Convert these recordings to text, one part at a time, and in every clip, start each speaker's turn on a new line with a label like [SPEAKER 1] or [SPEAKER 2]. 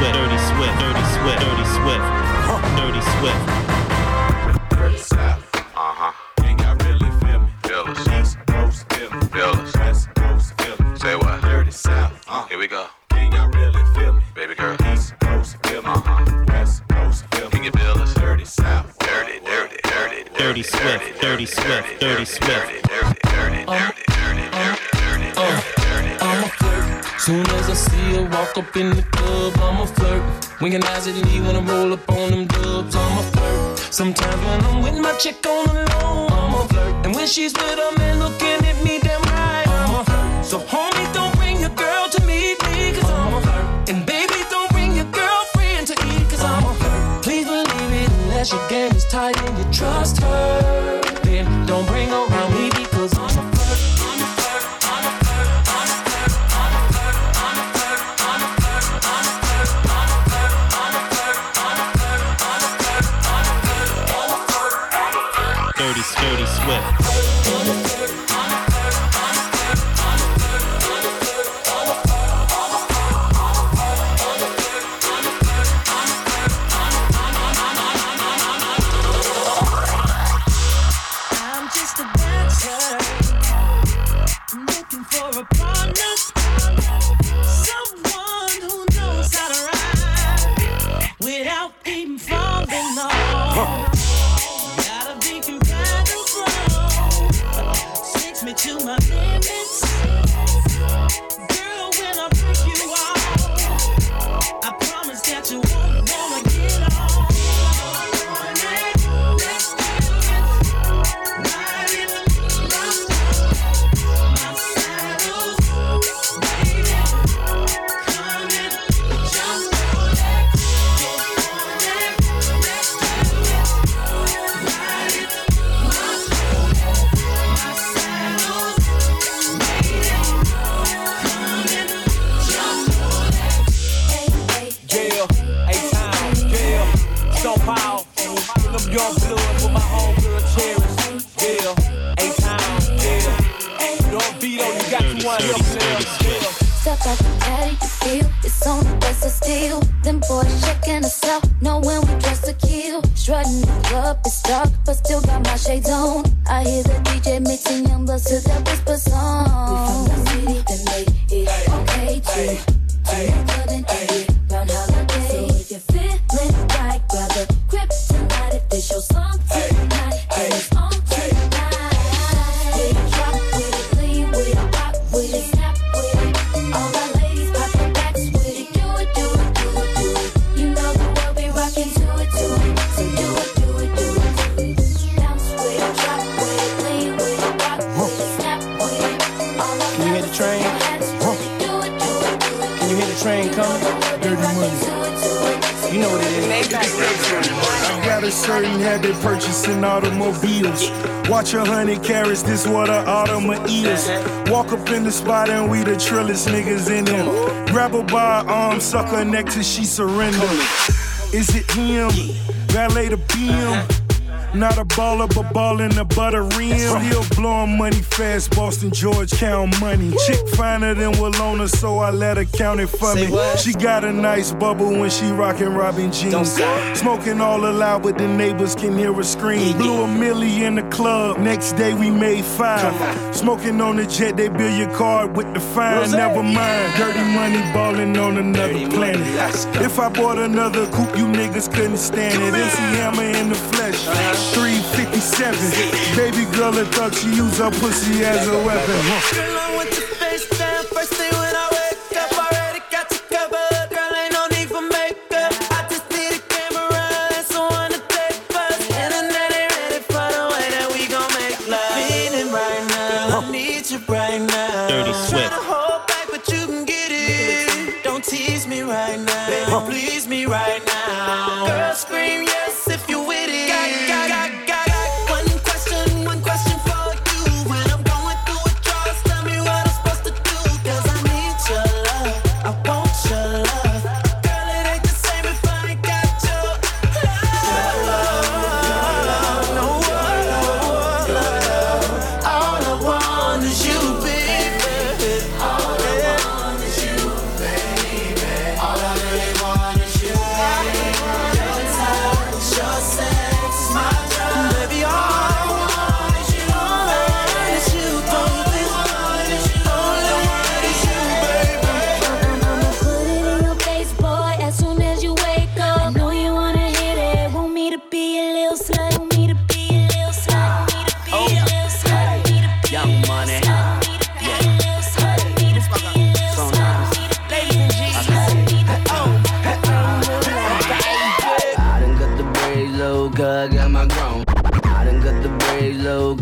[SPEAKER 1] Swift, Dirty Swift, Dirty Swift, Dirty Swift, Dirty Swift.
[SPEAKER 2] Uh huh. Ain't Say what? Dirty South. Here we go. Baby girl. Dirty South. Dirty, dirty, dirty,
[SPEAKER 1] dirty. Dirty Swift, Dirty Swift,
[SPEAKER 2] Dirty Swift. Dirty, dirty, dirty, dirty.
[SPEAKER 3] Soon as I see her walk up in the Winking eyes at me when I roll up on them dubs, I'm a flirt. Sometimes when I'm with my chick on the low, I'm a flirt. And when she's with a man looking at me damn right, I'm a flirt. So homie, don't bring your girl to meet me, cause I'm a flirt. And baby, don't bring your girlfriend to eat, cause I'm a flirt. Please believe it, unless your game is tight and you trust her. Then don't bring her
[SPEAKER 4] her neck till she surrender. Is it him? Valet the beam. Not a baller, but ballin' the butter rim. Still blowing money fast, Boston, George, count money. Chick finer than Walona, so I let her count it for
[SPEAKER 3] Say
[SPEAKER 4] me.
[SPEAKER 3] what?
[SPEAKER 4] She got a nice bubble when she rockin' Robin jeans. Smoking all aloud, but the neighbors can hear her scream. Blew a milli in the club, next day we made five. Smoking on the jet, they bill your card with the fine. Never mind, dirty money ballin' on another planet. If I bought another coupe, you niggas couldn't stand it. MC Hammer in the flesh, 357. Baby girl a thug, she use her pussy as a weapon. Huh.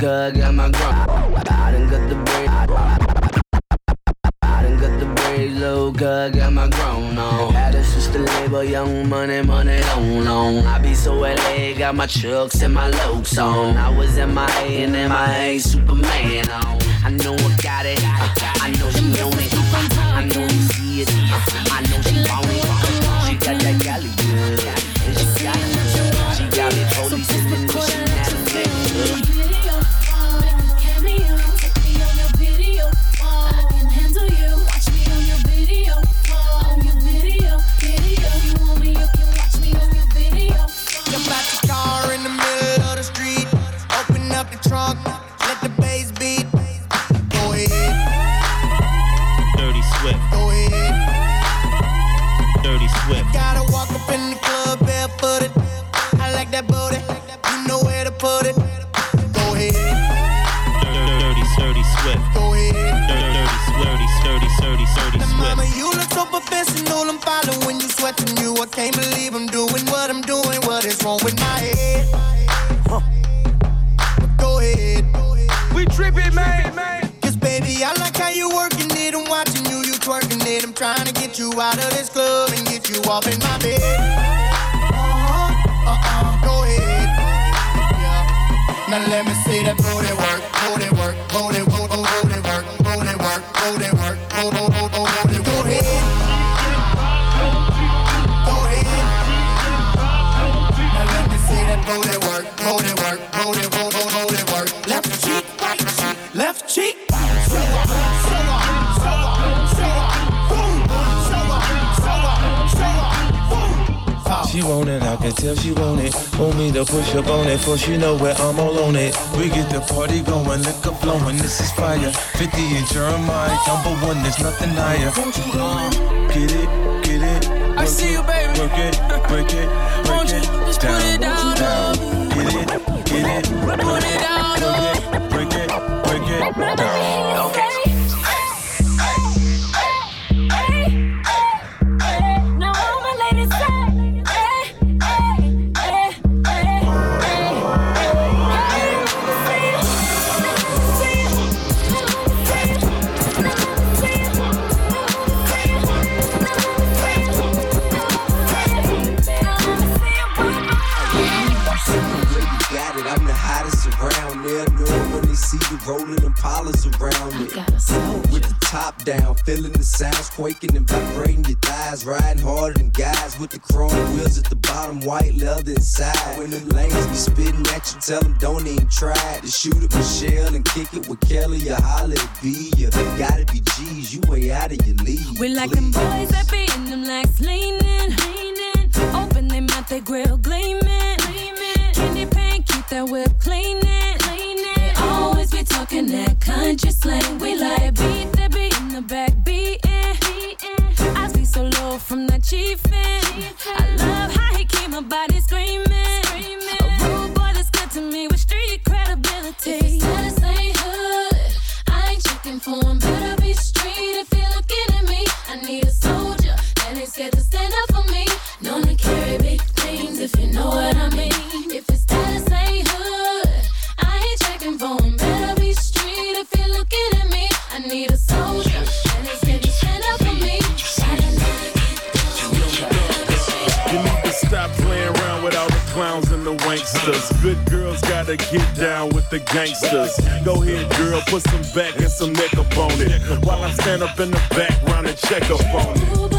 [SPEAKER 5] I got
[SPEAKER 6] my grown. I done got the brain. I done got the braids low, I got my grown on. Had a sister label, young money, money long, long. I be so LA, got my chucks and my lokes on. I was in my A and in my A, Superman on. I know I got it, I know she own it. I know you see it,
[SPEAKER 5] out of this club and get you off in my bed.
[SPEAKER 7] She want it, I can tell she want it. Want me to push up on it, for she know where I'm all on it. We get the party going, liquor flowing, this is fire. 50 and Jeremih, number one, there's nothing higher. Uh, get it, get it.
[SPEAKER 3] I see you, baby.
[SPEAKER 7] Work it, break it, break
[SPEAKER 3] Won't you
[SPEAKER 7] it.
[SPEAKER 3] just put it down,
[SPEAKER 7] down. Get it, get it.
[SPEAKER 3] Put it down.
[SPEAKER 7] Break it, break it, break it down.
[SPEAKER 8] Now
[SPEAKER 9] Impalas around me. With the top down, feeling the sounds quaking and vibrating your thighs. Riding harder than guys with the chrome wheels at the bottom, white leather inside. When them lanes be spitting at you, tell them don't even try to shoot at Michelle and kick it with Kelly or holla at B. You gotta be G's, you way out of your league.
[SPEAKER 8] We like them boys that be in them legs leaning, leaning. Open they mouth, they grill gleaming, gleaming. Candy paint, keep that whip cleaning. Be talking that country slang. We like beat that beat in the back beating. I see so low from that chiefin'. I love how he keep my body screaming.
[SPEAKER 10] Gotta get down with the gangsters. Go ahead, girl, put some back and some neck up on it. While I stand up in the background and check up on it.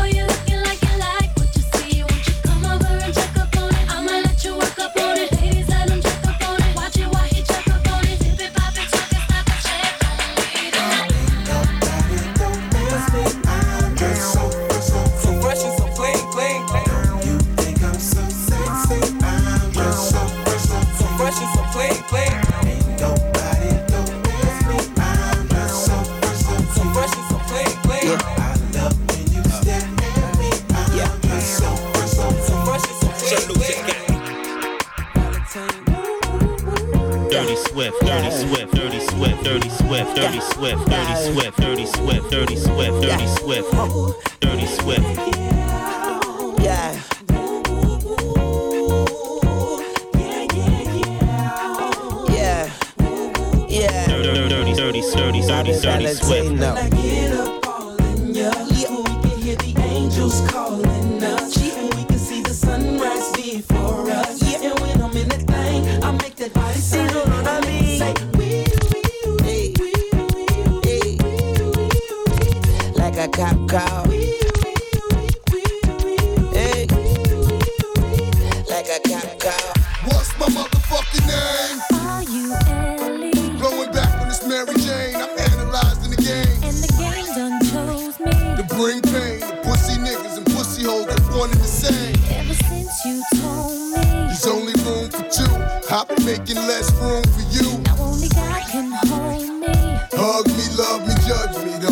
[SPEAKER 11] Bring pain to pussy niggas and pussy hoes that wanted the same.
[SPEAKER 8] Ever since you told me.
[SPEAKER 11] There's only room for two. I've been making less room for you.
[SPEAKER 8] Now only God can hold me.
[SPEAKER 11] Hug me, love me, judge me. The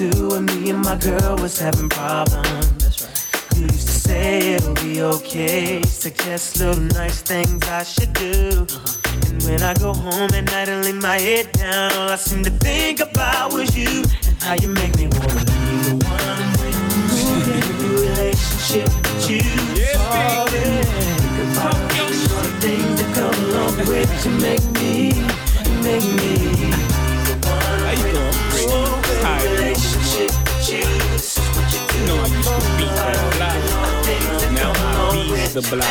[SPEAKER 8] and
[SPEAKER 11] talk
[SPEAKER 12] when me and my girl was having problems. That's right. You used to say it'll be okay, suggest little nice things I should do. Uh-huh. And when I go home at night and lay my head down, all I seem to think about was you and how you make me wanna leave the one with you. Get a new relationship with you. Oh, yeah.
[SPEAKER 13] The things that come along with you make me, make me.
[SPEAKER 14] How you doing? Great. Hi. The block.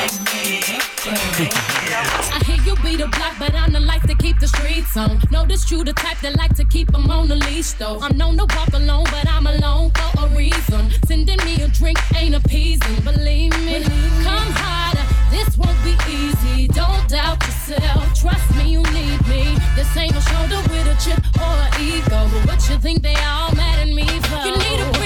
[SPEAKER 7] I hear you be the block, but I'm the life to keep the streets on. Know this true, the type that like to keep 'em on the leash, though. I'm known to walk alone, but I'm alone for a reason. Sending me a drink ain't appeasing, believe me. Come harder, this won't be easy. Don't doubt yourself, trust me, you need me. This ain't a shoulder with a chip or an ego. But what you think they all mad at me for? You need a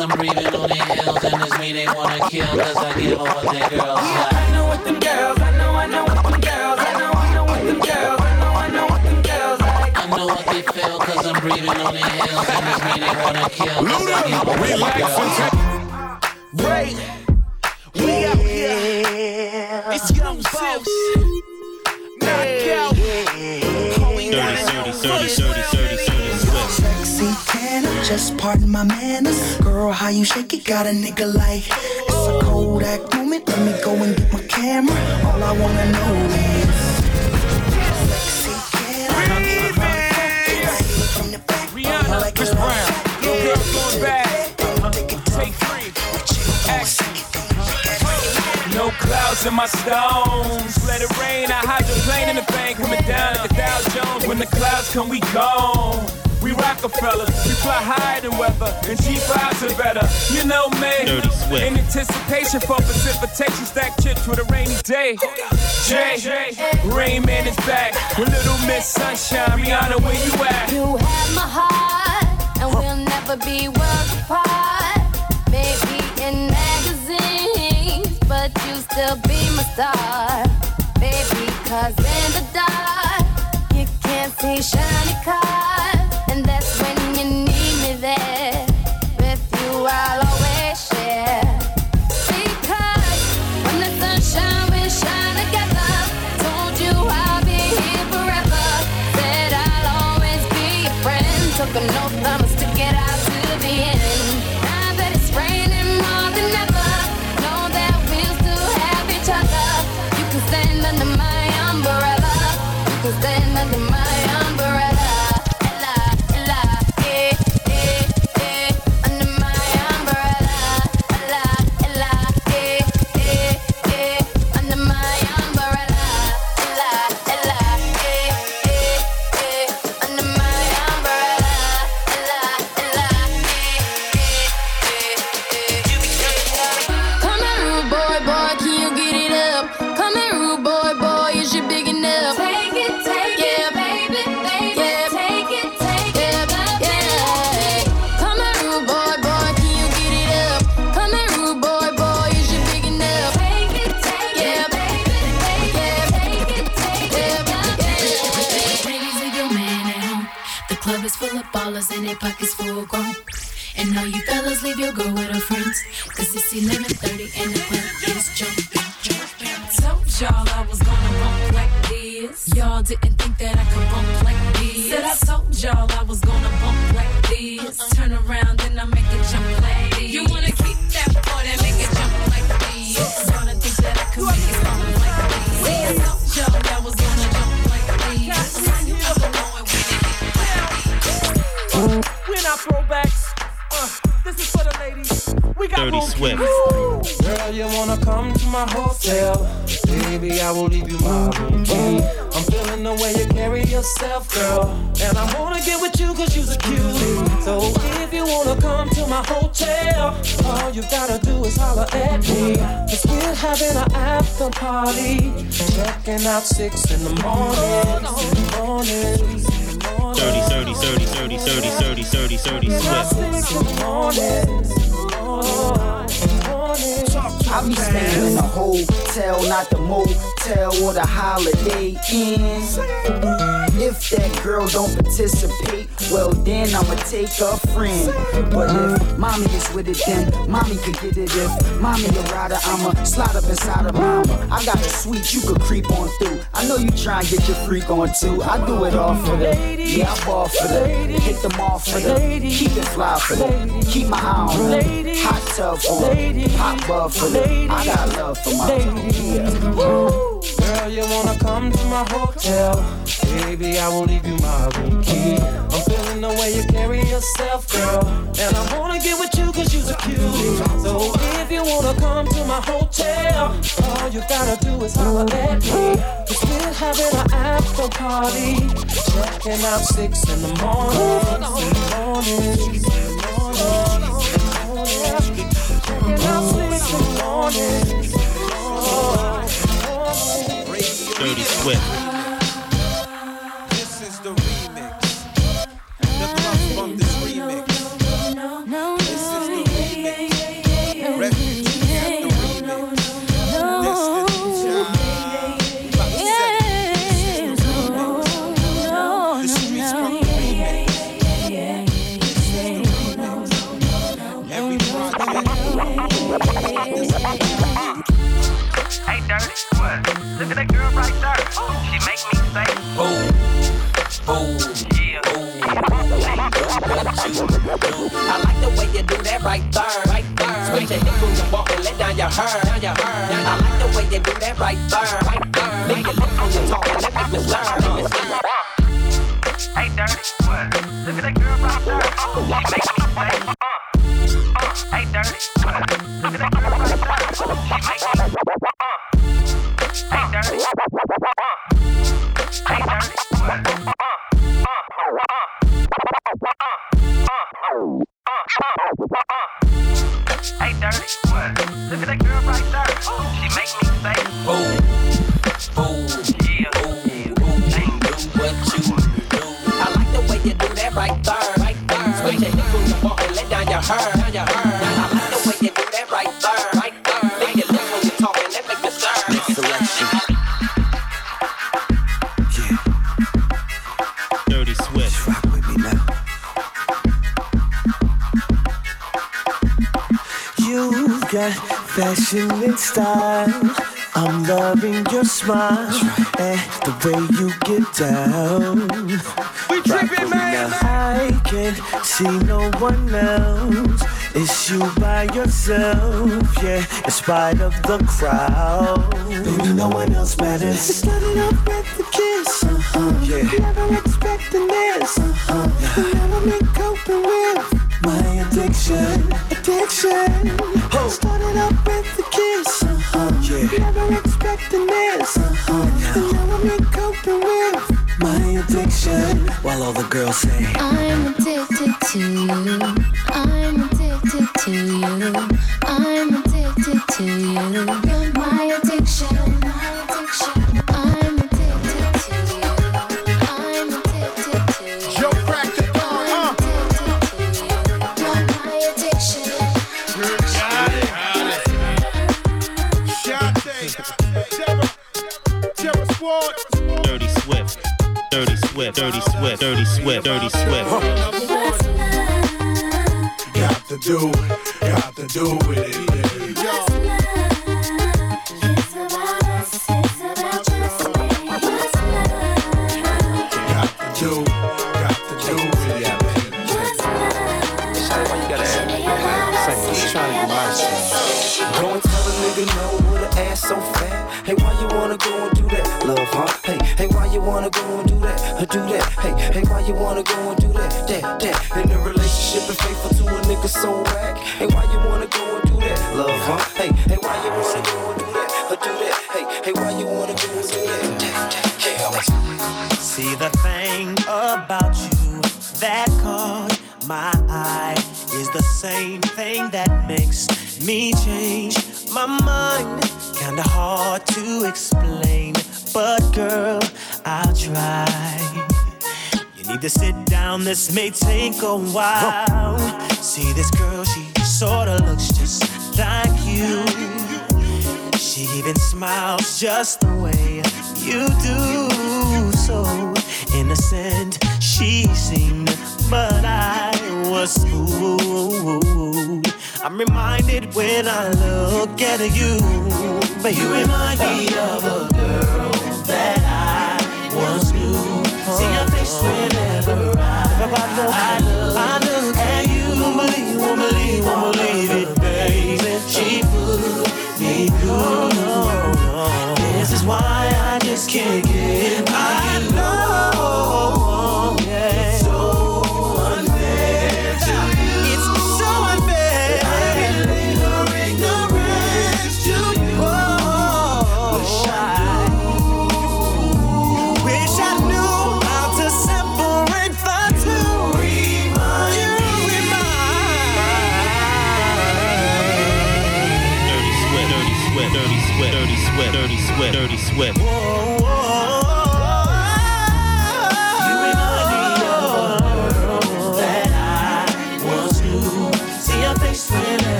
[SPEAKER 15] I'm breathing on their heels And it's me they wanna kill cause I give them what their girls like
[SPEAKER 12] I know what them girls, I know, I know what them girls, I know, I know what them girls, I know, I know what them girls like.
[SPEAKER 15] I know what they feel cause I'm breathing on their heels And it's me they wanna kill cause I give them what their girls like uh,
[SPEAKER 12] Right, we out here. It's young boss. Knockout.
[SPEAKER 14] Dirty, dirty, dirty, dirty, dirty, dirty
[SPEAKER 16] just pardon my manners? Girl, how you shake it got a nigga like it's a Kodak moment. Let me go and get my camera. All I wanna know is sexy can I? From the back,
[SPEAKER 12] Rihanna,
[SPEAKER 16] like
[SPEAKER 12] Chris Brown. Little girl going
[SPEAKER 14] going back. Take three. Action. No clouds in my stones. Let it rain. I hydroplane in the bank. Coming down at the Dow Jones. When the clouds come, we gone. We Rockefellers, we fly higher than weather, and G5s are better. You know me.
[SPEAKER 8] Dirty Swift.
[SPEAKER 14] In anticipation for precipitation, stack chips with a rainy day. Jay, Rain Man is back with Little Miss Sunshine. Rihanna, where you at?
[SPEAKER 17] You have my heart, and we'll never be worlds apart. Maybe in magazines, but you still be my star. Baby, cause in the dark, you can't see shiny cars.
[SPEAKER 8] 30,
[SPEAKER 14] 30
[SPEAKER 8] Swift.
[SPEAKER 3] I
[SPEAKER 16] be staying in a hotel, not the motel or the holiday inn. If that girl don't participate, well then I'ma take a friend. But if mommy is with it, then mommy could get it. If mommy a rider, I'ma slide up inside of mama. I got a suite you could creep on through. I know you try and get your freak on too. I do it all for the yeah, I ball for the hit them off for the keep it fly for the keep my eye on the hot tub for the pop love for the I got love for my yeah.
[SPEAKER 3] Girl, you wanna come to my hotel? Baby, I will leave you my room key. I'm feeling the way you carry yourself, girl. And I wanna get with you cause you're a cutie. So if you wanna come to my hotel, all you gotta do is holler at me. We're having an after party. Checking out six in the morning. morning. Checking
[SPEAKER 8] Dirty Swift.
[SPEAKER 18] Look at that girl right there. She make me say, boom, boom, yeah. boom.
[SPEAKER 19] I like the way you do that right there, right there. Switch your hips when you walk and let down your hair, down your hair. I like the way you do that right there, right there. Make it look on your talk and let me slur.
[SPEAKER 18] Hey, dirty, what? Look at that girl right there. She make me say, uh, uh.
[SPEAKER 19] Hey, dirty, what? Look at that girl right there. She make me say.
[SPEAKER 20] Got fashion and style. I'm loving your smile and the way you get down.
[SPEAKER 21] We tripping, man.
[SPEAKER 20] I can't see no one else. It's you by yourself, yeah. In spite of the crowd, baby, no one else matters. It started off with the kiss, uh-huh. yeah. Never expecting this, uh-huh. And now I'm in coping with my addiction, addiction. Oh. Started off with the kiss, uh-huh. yeah. Never expecting this, uh-huh. And now I'm in coping with my addiction. While all the girls say,
[SPEAKER 17] I'm addicted to you. I'm addicted to you. I'm addicted to you. You're my addiction. My addiction.
[SPEAKER 1] Swift. Dirty Swift. Dirty Swift. Dirty Swift.
[SPEAKER 21] Number one.
[SPEAKER 8] Got to do, got to do with it. Yeah. Got to do, got to do with it.
[SPEAKER 20] Go and tell a nigga no with an ass so fat. Hey, why you wanna go and do that? Love, huh? You wanna go and do that? Or do that? Hey, hey, why you wanna go and do that? That, that. In a relationship and faithful to a nigga so whack. Hey, why you wanna go and do that? Love, huh? Hey, hey, why you wanna go and do that? Or do that? Hey, hey, why you wanna go and do that? That, that.
[SPEAKER 12] See the thing about you that caught my eye is the same thing that makes me change my mind. Kinda hard to explain, but girl, try. You need to sit down, this may take a while. See this girl, she sorta looks just like you. She even smiles just the way you do. So innocent she seemed, but I was fooled. I'm reminded when I look at you, but you remind me of a girl whenever I, I look, I you. Believe, won't believe, won't believe it, baby. She put me through.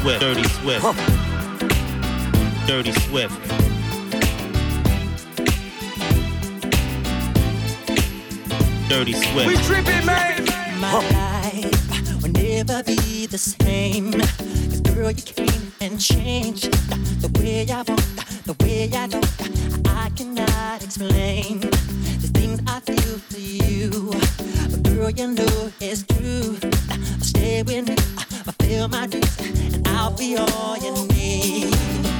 [SPEAKER 1] Swift, Dirty Swift, Dirty Swift. Dirty Swift.
[SPEAKER 22] We tripping, man.
[SPEAKER 20] My life will never be the same. Cause girl, you came and changed the way I want, the way I don't. I cannot explain the things I feel for you. But girl, you know it's true. I'll stay with me. I'll feel my dreams. I'll all you need.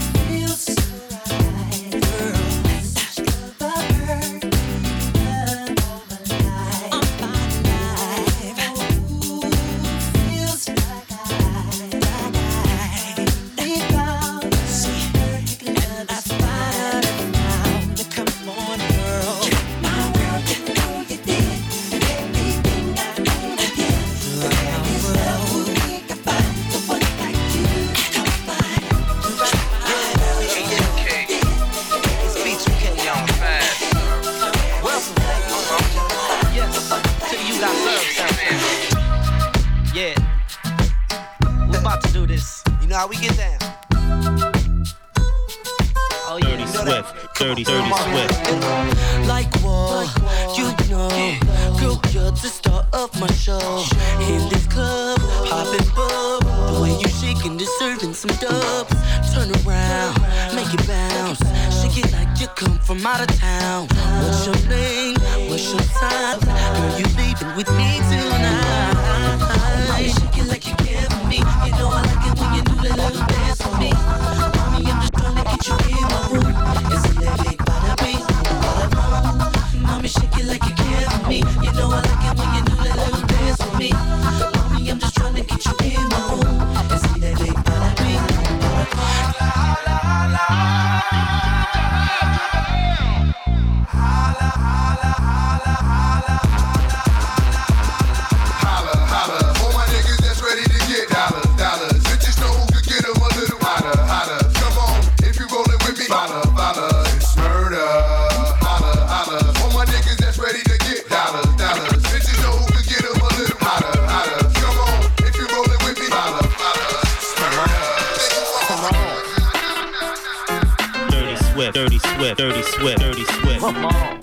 [SPEAKER 1] Swift. Dirty Swift. Dirty Swift.
[SPEAKER 8] Come on.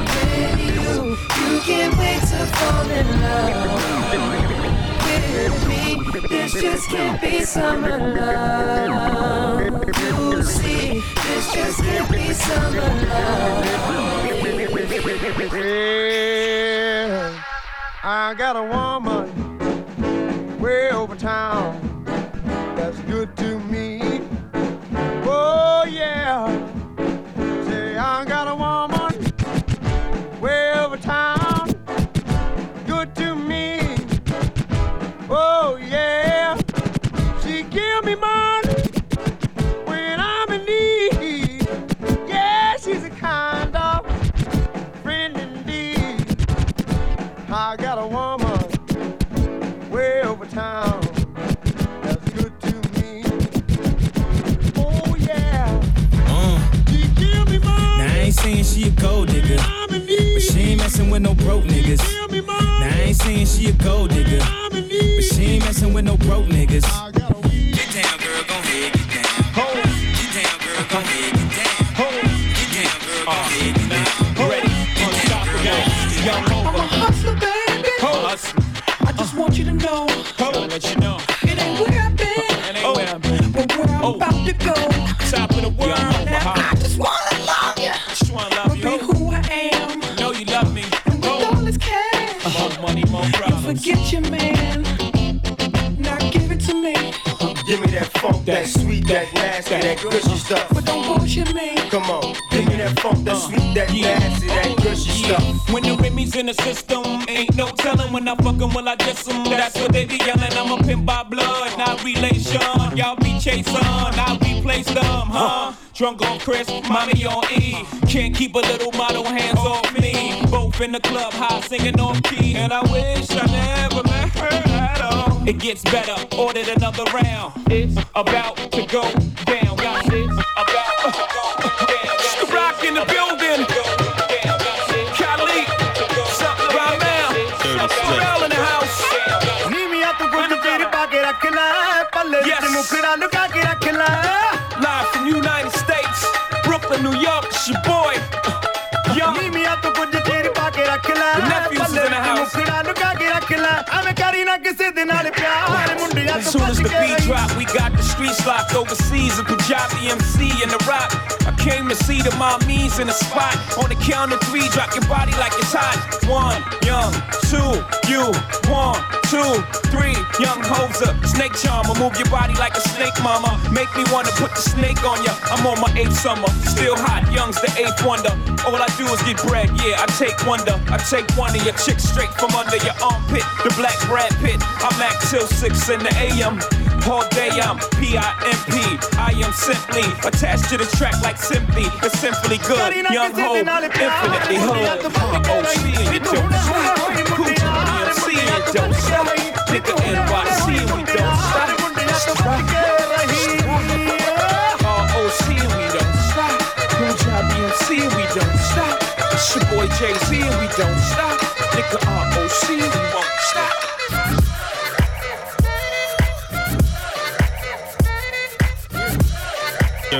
[SPEAKER 23] can't wait to fall in love with me. This just can't be summer love. You see, this just can't be summer love.
[SPEAKER 22] Yeah, I got a woman way over town that's good to me. yeah. She give me money when I'm in need. Yeah, she's a kind of friend indeed. I got a woman way over town.
[SPEAKER 24] saying she a gold digger. But she ain't messing with no broke niggas. Now I ain't saying she a gold digger but she ain't messing with no broke niggas. Get down, girl, go ahead, get down. Get down, girl, go ahead, get down. Get down, girl, go ahead, get down.
[SPEAKER 14] Uh, ready, unstoppable, young
[SPEAKER 25] I'm a hustler, baby. Hustler. I just want you to know.
[SPEAKER 14] let you know.
[SPEAKER 25] It ain't where I've been.
[SPEAKER 14] It ain't where I've been.
[SPEAKER 25] But where I'm about oh. to go.
[SPEAKER 14] Top of the world.
[SPEAKER 25] Now I just wanna love you.
[SPEAKER 14] Just wanna love you.
[SPEAKER 25] Be who I am.
[SPEAKER 14] Know you love me.
[SPEAKER 25] With all this cash. Uh-huh.
[SPEAKER 14] More money, more
[SPEAKER 25] You
[SPEAKER 14] problems.
[SPEAKER 25] forget your man.
[SPEAKER 22] Nasty, that gushy stuff.
[SPEAKER 25] But don't bullshit me.
[SPEAKER 22] Come on, give me that funk, that sweet, that nasty, that gushy stuff.
[SPEAKER 14] When the Remy's in the system, ain't no telling when I fuck 'em, will I diss 'em. That's what they be yelling. I'm a pimp by blood, not relation. Y'all be chasing, I replace them, huh? Drunk on Chris, mommy on E. Can't keep a little model hands off me. Both in the club, high singing off key. And I wish I never met her. It gets better, ordered another round. It's about to go down, guys. Locked overseas. A Panjabi MC in the rock. I came to see the mommies in the spot. On the count of three, drop your body like it's hot. One, young, two, you, one, two, three, Young Hova. Snake charmer, move your body like a snake, mama. Make me wanna put the snake on ya. I'm on my eighth summer, still hot, young's the eighth wonder. All I do is get bread, yeah, I take wonder. I take one of your chicks straight from under your armpit. The black Brad Pitt, I'm act till 6 in the AM. All day I'm P-I-M-P. I am simply attached to the track like simply. It's simply good. Young ho, infinitely hood. OC oh, and you don't stop. Coochie DMC and don't stop. Nigga NYC and we don't stop. ROC and we don't stop. Coochie DMC and we don't stop. It's your boy Jay-Z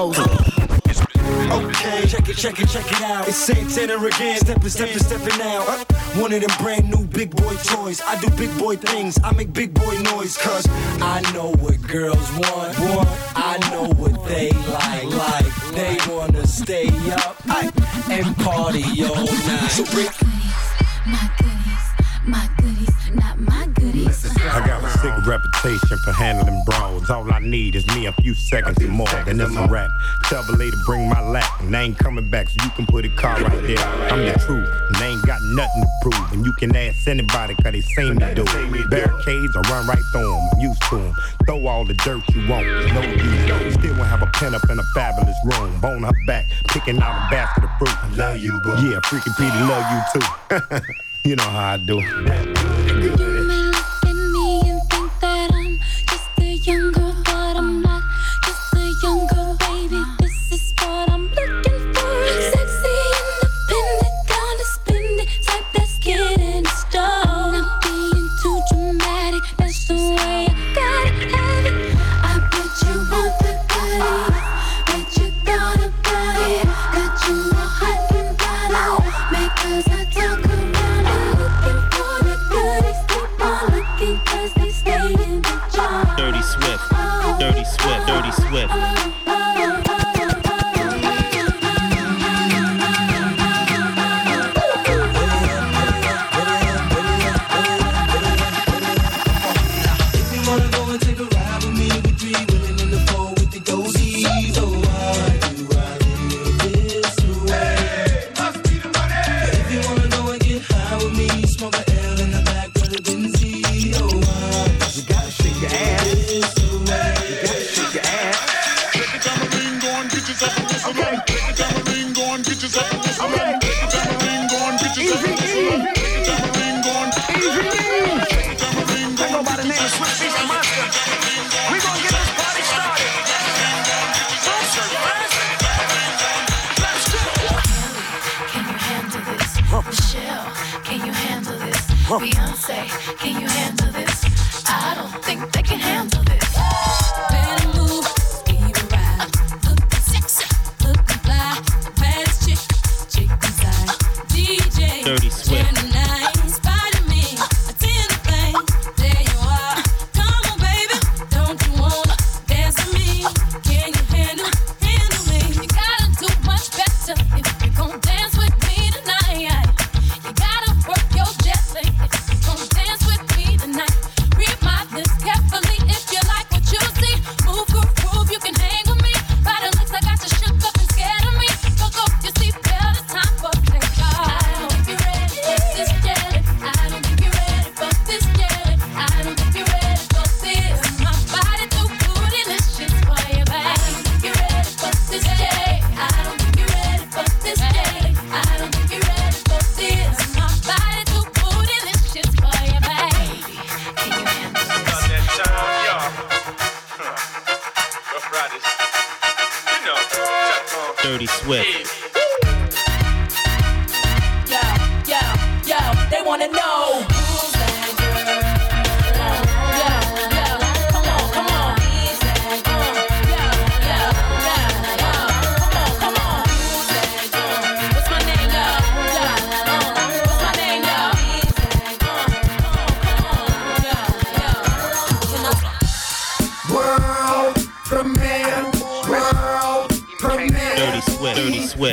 [SPEAKER 9] Okay, check it, check it, check it out. It's Santana again. Stepping, stepping, stepping out. Uh, one of them brand new big boy toys. I do big boy things. I make big boy noise. Cause I know what girls want. want. I know what they like. Like they wanna stay up and party all night. So bring
[SPEAKER 26] my goodies, my goodness. my
[SPEAKER 8] reputation for handling bros. All I need is me a few seconds and more, seconds and it's a wrap. Tell the lady bring my lap, and I ain't coming back, so you can put a car right there. I'm the truth, and I ain't got nothing to prove. And you can ask anybody, cause they seen me do it. Barricades, I run right through them, used to them. Throw all the dirt you want, no use. Still won't have a pen up in a fabulous room. Bone up back, picking out a basket of fruit. I love you, bro. Yeah, freaking Petey, love you too. you know how I do.
[SPEAKER 26] the
[SPEAKER 27] name is
[SPEAKER 7] Swizz Beatz Monster.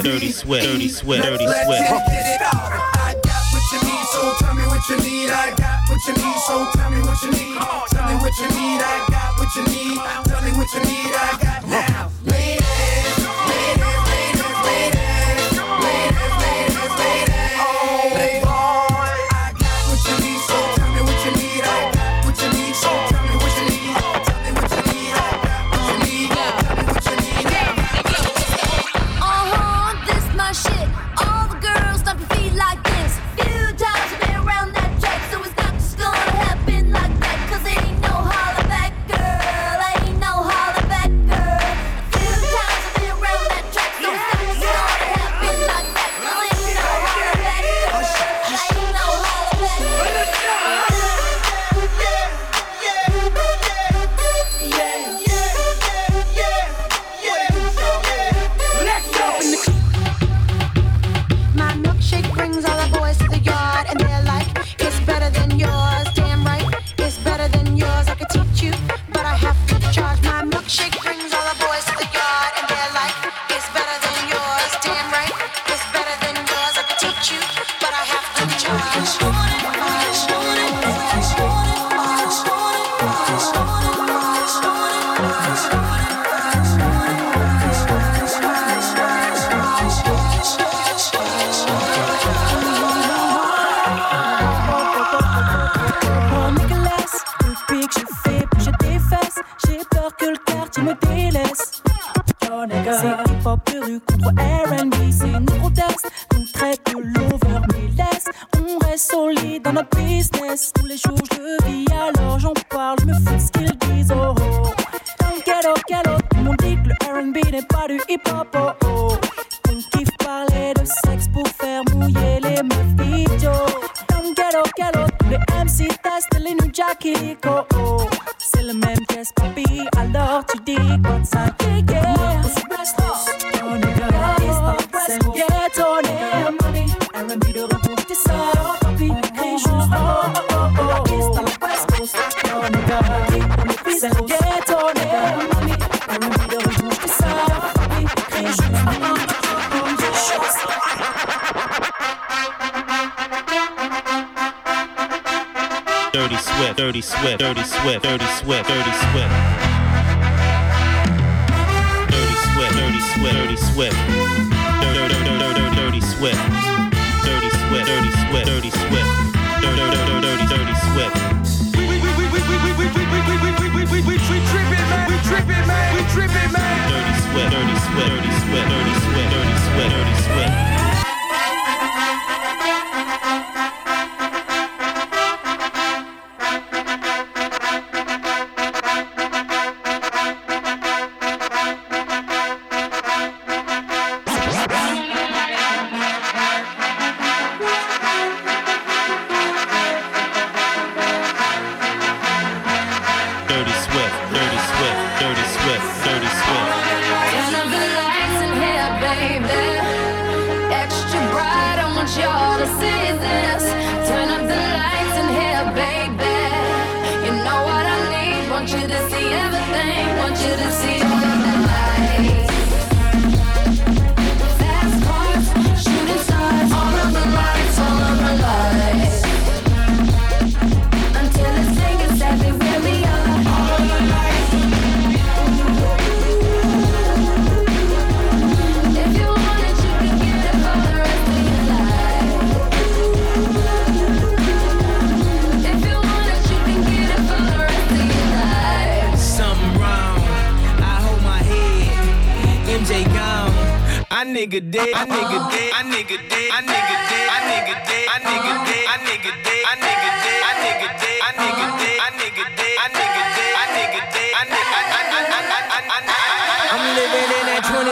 [SPEAKER 7] sweat,
[SPEAKER 1] dirty sweat, dirty sweat, dirty
[SPEAKER 7] sweat. I got what you need, so tell me what you need. I got what you need, so tell me what you need. Tell me what you need. I got what you need. Tell me what you need. I got now.
[SPEAKER 17] Dirty Swift, Dirty Swift,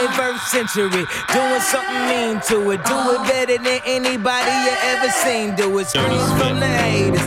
[SPEAKER 28] 21st century, doing something mean to it. Do it better than anybody you ever seen. Do it. Screams from the haters,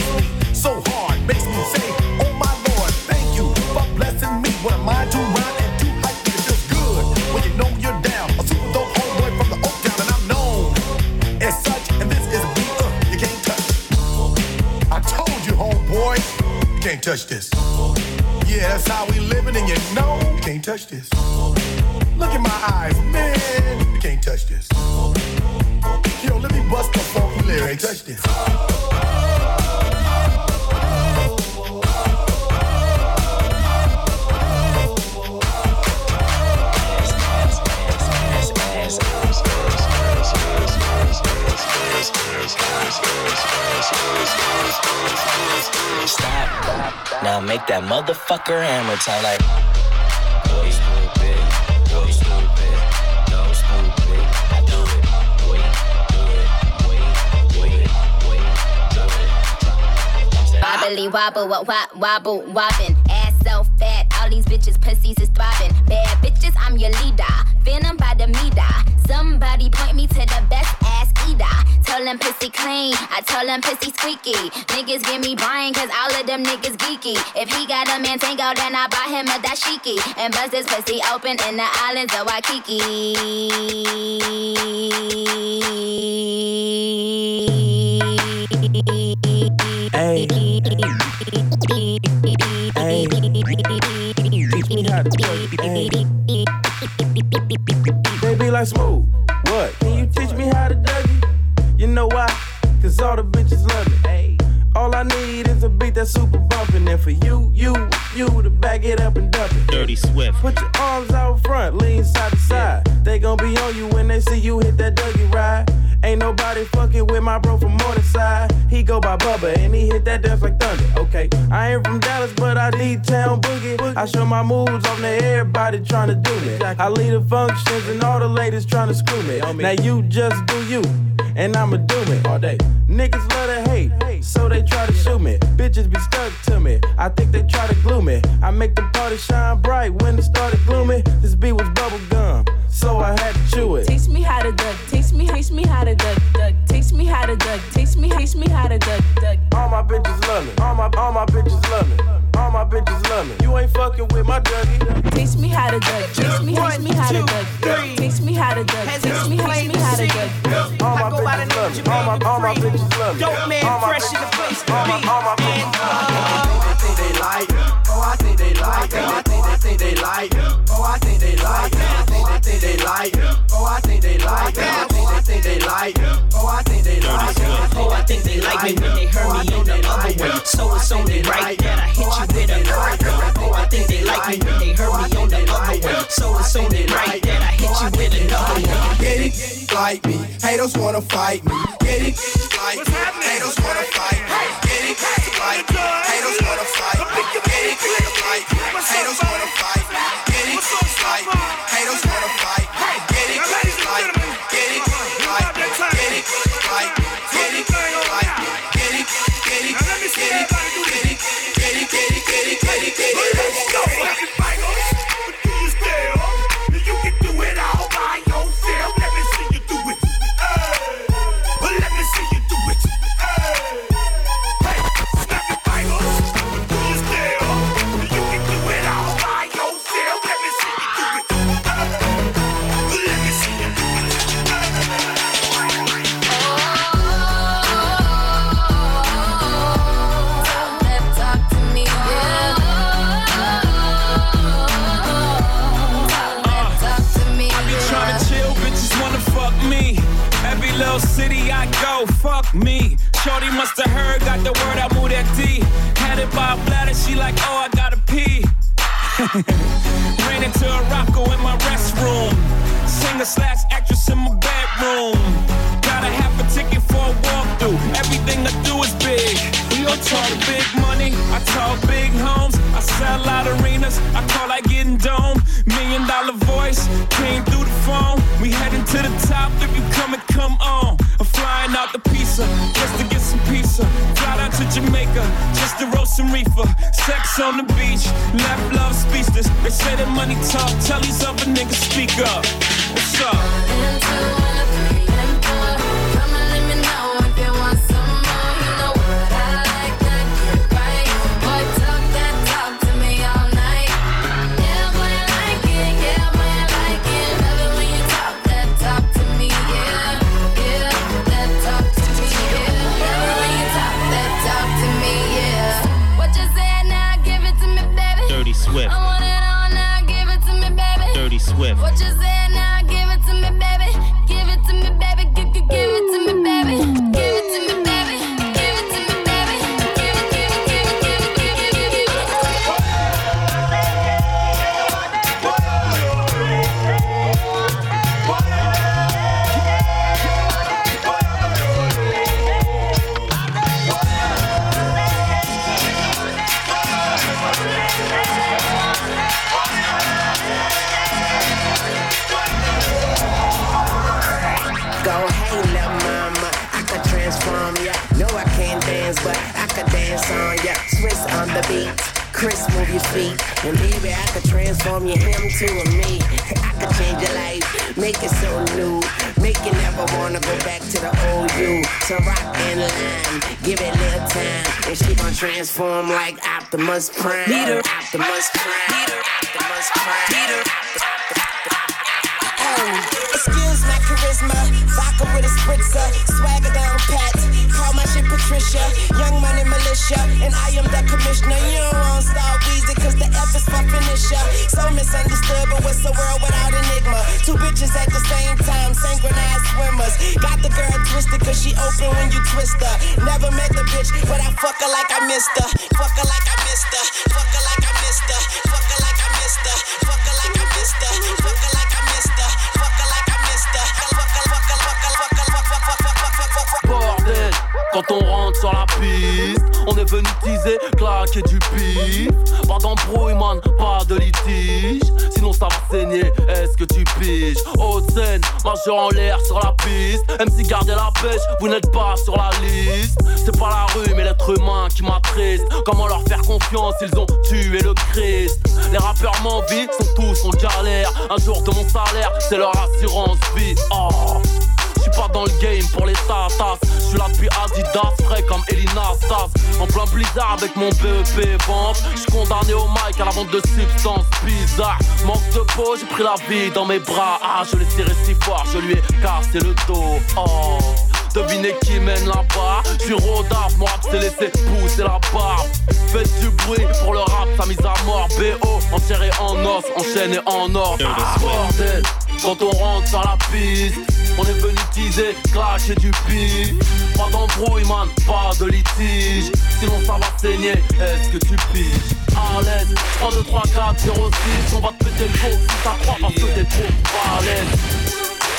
[SPEAKER 29] can't touch this. Yeah, that's how we living, and you know you can't touch this. Look in my eyes, man, you can't touch this. Yo, let me bust the funky lyrics. Can't Touch this.
[SPEAKER 6] Stop. Now make that motherfucker hammer time like. It.
[SPEAKER 30] Wobbly wobble, what wop, wobble, wobbin'. Ass so fat, all these bitches pussies is throbbing. Bad bitches, I'm your leader. Venom by the meter. Somebody point me to the best. Tell them pussy clean, I tell them pussy squeaky. Niggas give me Brian, cause all of them niggas geeky. If he got a man tango, then I buy him a dashiki. And bust his pussy open in the islands of Waikiki.
[SPEAKER 31] Hey. Hey. Hey. Like smooth. What? Can you teach me how to? You know why? Cause all the bitches love me. Hey. All I need is a beat that's super bumpin'. And for you, you, you to back it up and dump it.
[SPEAKER 1] Dirty Swift.
[SPEAKER 31] Put your arms out front, lean side to side. They gon' be on you when they see you hit that Dougie ride. Ain't nobody fucking with my bro from Morningside. He go by Bubba and he hit that dance like thunder. Okay, I ain't from Dallas, but I need town boogie. I show my moves on to everybody tryna do me. I lead the functions and all the ladies tryna screw me. Now you just do you, and I'ma do it all day. Niggas love to hate, so they try to shoot me. Bitches be stuck to me. I think they try to glue me. I make the party shine bright when it started gloomy. This beat was bubble gum, so I had to chew it.
[SPEAKER 28] Teach me how to duck. Teach me, teach me how to duck, duck. Teach me how to duck. Teach me, teach me how to duck, duck.
[SPEAKER 31] All my bitches love me. All my all my bitches love me. All my bitches love me. You ain't fucking with my Dougie.
[SPEAKER 28] Teach me how to duck. Teach me, teach me how to duck. duck. Teach me how to duck. Teach me, teach me how to duck.
[SPEAKER 31] All my bitches love me. All my all my bitches love me.
[SPEAKER 19] Dope man, fresh in the face.
[SPEAKER 31] All my all my bitches
[SPEAKER 17] I think they like. Oh, I think they like. I think I think they like. Oh, I think they like. I think I think they like. Oh, I think they like. I think I think they like. Oh, I think they like.
[SPEAKER 19] Oh, oh, I think they like me when they heard me oh, on the other one. So it's only right that I hit oh, you with a Oh, I think they like me when they heard me on the other one. So it's only right that I hit you with another one.
[SPEAKER 17] Get it like me. Haters wanna fight me. Get it like me. Haters wanna fight me. Get it like me. Haters wanna fight me. Get it like me. Haters wanna fight me.
[SPEAKER 14] Fuck me. Shorty musta heard, got the word, I moved that D. Had it by a bladder, she like, oh, I gotta pee. Ran into a rocko in my restroom. Singer slash actress in my bedroom. Got a half a ticket for a walkthrough. Everything I do is big. New talk big money, I talk big homes, I sell out arenas, I call like getting dome. Million dollar voice came through the phone. We heading to the top if you come and come on. I'm flying out the pizza just to get some pizza. Fly out to Jamaica just to roast some reefer. Sex on the beach, left love speechless. They say that money talk, tell these other niggas speak up. What's up?
[SPEAKER 1] Swift.
[SPEAKER 17] What you say?
[SPEAKER 32] go. Hey, little mama, I can transform ya. No, I can't dance, but I can dance on ya. Swizz on the beat. Chris, move your feet. And baby, I can transform your him to a me. I can change your life, make it so new. Make you never wanna go back to the old you. So rock and line, give it little time. And she gon' transform like Optimus Prime.
[SPEAKER 23] Leader.
[SPEAKER 32] Optimus Prime. Leader. Optimus Prime.
[SPEAKER 23] Excuse my charisma, vodka with a spritzer, swagger down pat. Call my shit Patricia, young money militia, and I am the commissioner. You don't want star Weezy, cause the F is my finisher. So misunderstood, but what's the world without enigma? Two bitches at the same time, synchronized swimmers. Got the girl twisted, cause she open when you twist her. Never met the bitch, but I fuck her like I missed her. Fuck her like I missed her. Fuck her like I missed her.
[SPEAKER 33] Quand on rentre sur la piste, on est venu teaser, claquer du pif. Pas d'embrouille, man, pas de litige. Sinon, ça va saigner, est-ce que tu piges? Haute scène, majeur en l'air sur la piste. MC, gardez la pêche, vous n'êtes pas sur la liste. C'est pas la rue, mais l'être humain qui m'attriste. Comment leur faire confiance, ils ont tué le Christ. Les rappeurs m'envient, sont tous en galère. Un jour de mon salaire, c'est leur assurance vie. Oh pas dans le game pour les tatas. Je suis là depuis Adidas, frais comme Elina Sass. En plein blizzard avec mon BEP vente. Je suis condamné au mic à la vente de substances bizarres. Manque de peau, j'ai pris la vie dans mes bras. Ah, je l'ai tiré si fort, je lui ai cassé le dos. Oh. Devinez qui mène là-bas Je suis rodave, mon rap laissé pousser la barbe Faites du bruit pour le rap, sa mise à mort BO, en serré en os, en chaîne et en or ah, Bordel, quand on rentre sur la piste on est venu teaser, cracher du pif. Pas d'embrouille man, pas de litige. Sinon ça va saigner, est-ce que tu piges? À l'aise, 3, 2, 3, 4, 0, 6 On va te péter le dos si t'as crois parce que t'es trop à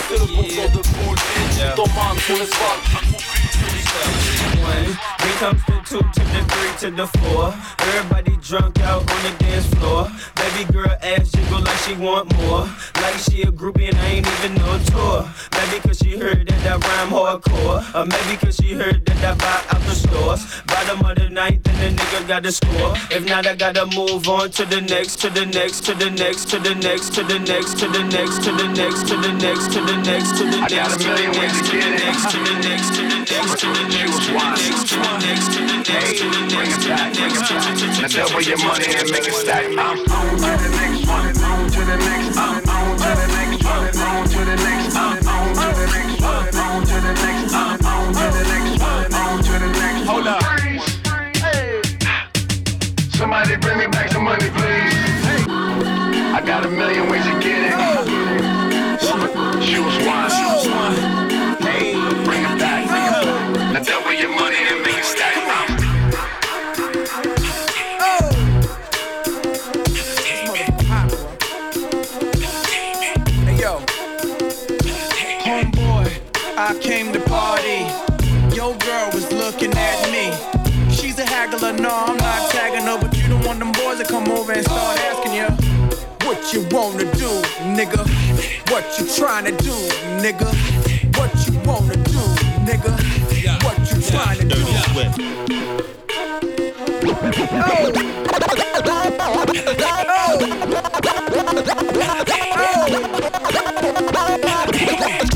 [SPEAKER 33] C'est le bon sens de boule, bitch. Ton man, ton espace, to the
[SPEAKER 14] one. Here comes the two to the three to the four. Everybody drunk out on the dance floor. Baby girl ass jiggle like she want more. Like she a groupie and I ain't even no tour. Maybe cause she heard that that rhyme hardcore. Or maybe cause she heard that that buy out the stores. Bottom of the ninth and the nigga got the score. If not, I gotta move on to the next, to the next, to the next, to the next, to the next, to the next, to the next, to the next, to the next, to the next, to the next, to the next, to the next, to the next, to the next next, to the next, to the next, to the next, to the next, to the next, to the next, to the next. Now double your money and make it stack. I'm on to the next one, on to the next, I'm on to the next one, on to the next, I'm on to the next one, on to the next, I'm on.
[SPEAKER 28] What you wanna do, nigga. What you trying to do, nigga. What you wanna do, nigga. What you trying to do. We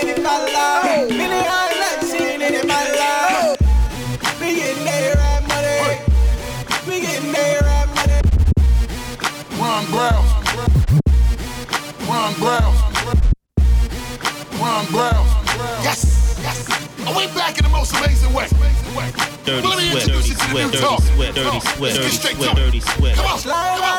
[SPEAKER 28] shitty, holla, holla. Many highlights seen in my life. We getting there at money. We getting there at money.
[SPEAKER 11] Ron Brown. Ron Brown. Ron Brown. Yes, yes. Are we back in the most amazing way?
[SPEAKER 1] Dirty
[SPEAKER 11] Let me
[SPEAKER 1] Dirty
[SPEAKER 11] you to the new
[SPEAKER 1] Swift, Dirty
[SPEAKER 11] talk.
[SPEAKER 1] Swift, Dirty
[SPEAKER 11] Talk.
[SPEAKER 1] Swift,
[SPEAKER 11] Let's get
[SPEAKER 1] Dirty
[SPEAKER 11] straight
[SPEAKER 1] Swift,
[SPEAKER 11] to.
[SPEAKER 1] Dirty Swift.
[SPEAKER 11] Come on.
[SPEAKER 28] La la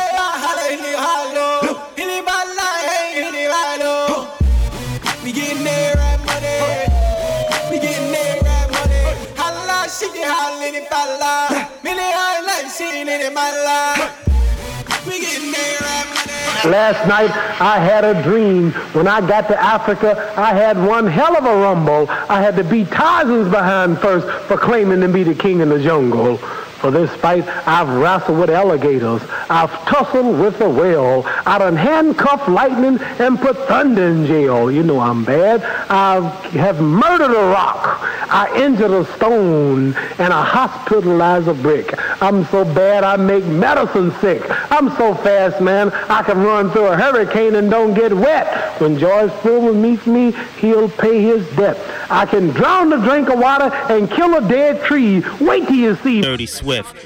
[SPEAKER 28] We getting there at money. We getting there at money. Holla, shitty, holla, holla. Many highlights seen in my life. We getting there at money.
[SPEAKER 34] Last night I had a dream. When I got to Africa, I had one hell of a rumble. I had to beat Tarzan's behind first for claiming to be the king in the jungle. For this fight, I've wrestled with alligators. I've tussled with a whale. I done handcuffed lightning and put thunder in jail. You know I'm bad. I have murdered a rock. I injured a stone and I hospitalized a brick. I'm so bad I make medicine sick. I'm so fast, man, I can run through a hurricane and don't get wet. When George Foreman meets me, he'll pay his debt. I can drown a drink of water and kill a dead tree. Wait till you see.
[SPEAKER 1] Dirty Swift with.